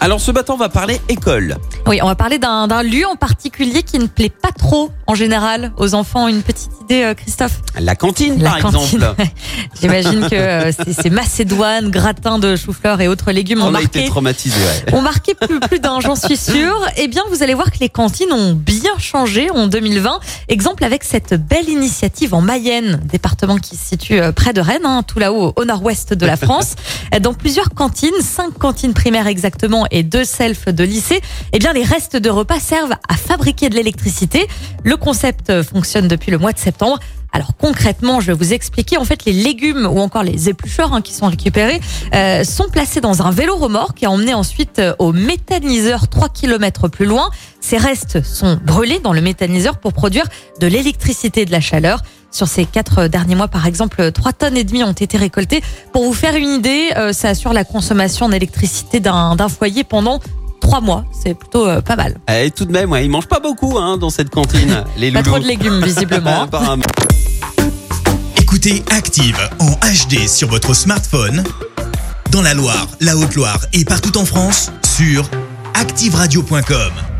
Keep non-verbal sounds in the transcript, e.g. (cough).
Alors ce matin, on va parler école. Oui, on va parler d'un lieu en particulier qui ne plaît pas trop en général aux enfants. Une petite idée, euh, Christophe? La cantine, La par cantine. exemple. (laughs) J'imagine que euh, c'est c'est macédoine, gratin de chou-fleur et autres légumes ont On a été marqué, traumatisés. Ouais. ont marqué plus, plus d'un, j'en suis sûre. Eh bien, vous allez voir que les cantines ont bien changé en 2020. Exemple avec cette belle initiative en Mayenne, département qui se situe euh, près de Rennes, hein, tout là-haut au nord-ouest de la France. (laughs) Dans plusieurs cantines, cinq cantines primaires exactement et deux selfs de lycée, eh bien, les restes de repas servent à fabriquer de l'électricité. Le concept euh, fonctionne depuis le mois de septembre. Alors concrètement, je vais vous expliquer. En fait, les légumes ou encore les éplucheurs hein, qui sont récupérés euh, sont placés dans un vélo remorque et emmenés ensuite euh, au méthaniseur 3 km plus loin. Ces restes sont brûlés dans le méthaniseur pour produire de l'électricité et de la chaleur. Sur ces quatre derniers mois, par exemple, 3 tonnes et demie ont été récoltées. Pour vous faire une idée, euh, ça assure la consommation d'électricité d'un d'un foyer pendant trois mois. C'est plutôt euh, pas mal. Et tout de même, ouais, ils mangent pas beaucoup hein, dans cette cantine. (laughs) Les Pas trop de légumes, visiblement. (laughs) Apparemment. Écoutez Active en HD sur votre smartphone, dans la Loire, la Haute-Loire et partout en France, sur activeradio.com.